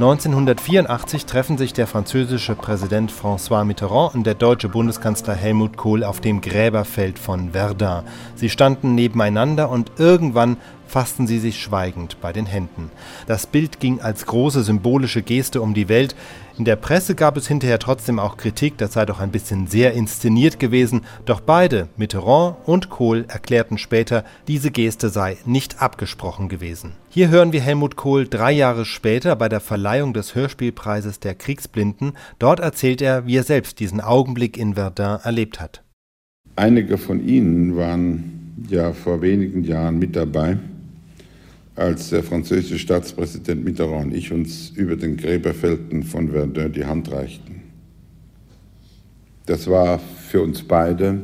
1984 treffen sich der französische Präsident François Mitterrand und der deutsche Bundeskanzler Helmut Kohl auf dem Gräberfeld von Verdun. Sie standen nebeneinander und irgendwann fassten sie sich schweigend bei den Händen. Das Bild ging als große symbolische Geste um die Welt. In der Presse gab es hinterher trotzdem auch Kritik, das sei doch ein bisschen sehr inszeniert gewesen. Doch beide, Mitterrand und Kohl, erklärten später, diese Geste sei nicht abgesprochen gewesen. Hier hören wir Helmut Kohl drei Jahre später bei der Verleihung des Hörspielpreises der Kriegsblinden. Dort erzählt er, wie er selbst diesen Augenblick in Verdun erlebt hat. Einige von Ihnen waren ja vor wenigen Jahren mit dabei als der französische Staatspräsident Mitterrand und ich uns über den Gräberfelden von Verdun die Hand reichten. Das war für uns beide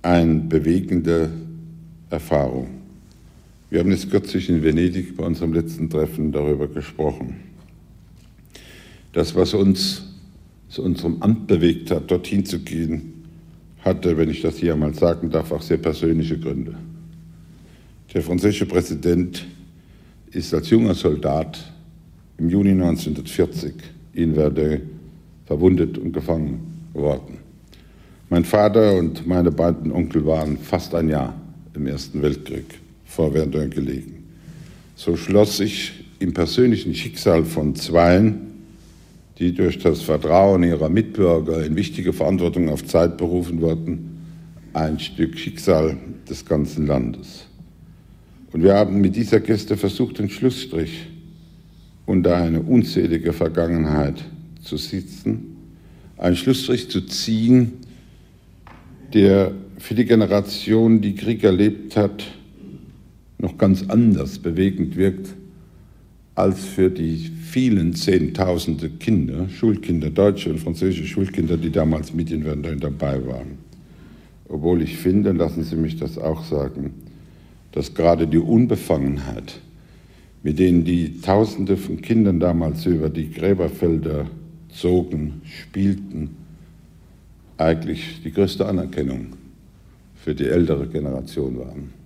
eine bewegende Erfahrung. Wir haben es kürzlich in Venedig bei unserem letzten Treffen darüber gesprochen. Das, was uns zu unserem Amt bewegt hat, dorthin zu gehen, hatte, wenn ich das hier einmal sagen darf, auch sehr persönliche Gründe. Der französische Präsident ist als junger Soldat im Juni 1940 in Verdun verwundet und gefangen worden. Mein Vater und meine beiden Onkel waren fast ein Jahr im Ersten Weltkrieg vor Verdun gelegen. So schloss sich im persönlichen Schicksal von Zweien, die durch das Vertrauen ihrer Mitbürger in wichtige Verantwortung auf Zeit berufen wurden, ein Stück Schicksal des ganzen Landes. Und wir haben mit dieser Geste versucht, den Schlussstrich unter eine unzählige Vergangenheit zu sitzen, einen Schlussstrich zu ziehen, der für die Generation, die Krieg erlebt hat, noch ganz anders bewegend wirkt als für die vielen Zehntausende Kinder, Schulkinder, deutsche und französische Schulkinder, die damals mit in Verdun dabei waren. Obwohl ich finde, lassen Sie mich das auch sagen, dass gerade die Unbefangenheit, mit denen die Tausende von Kindern damals über die Gräberfelder zogen, spielten, eigentlich die größte Anerkennung für die ältere Generation waren.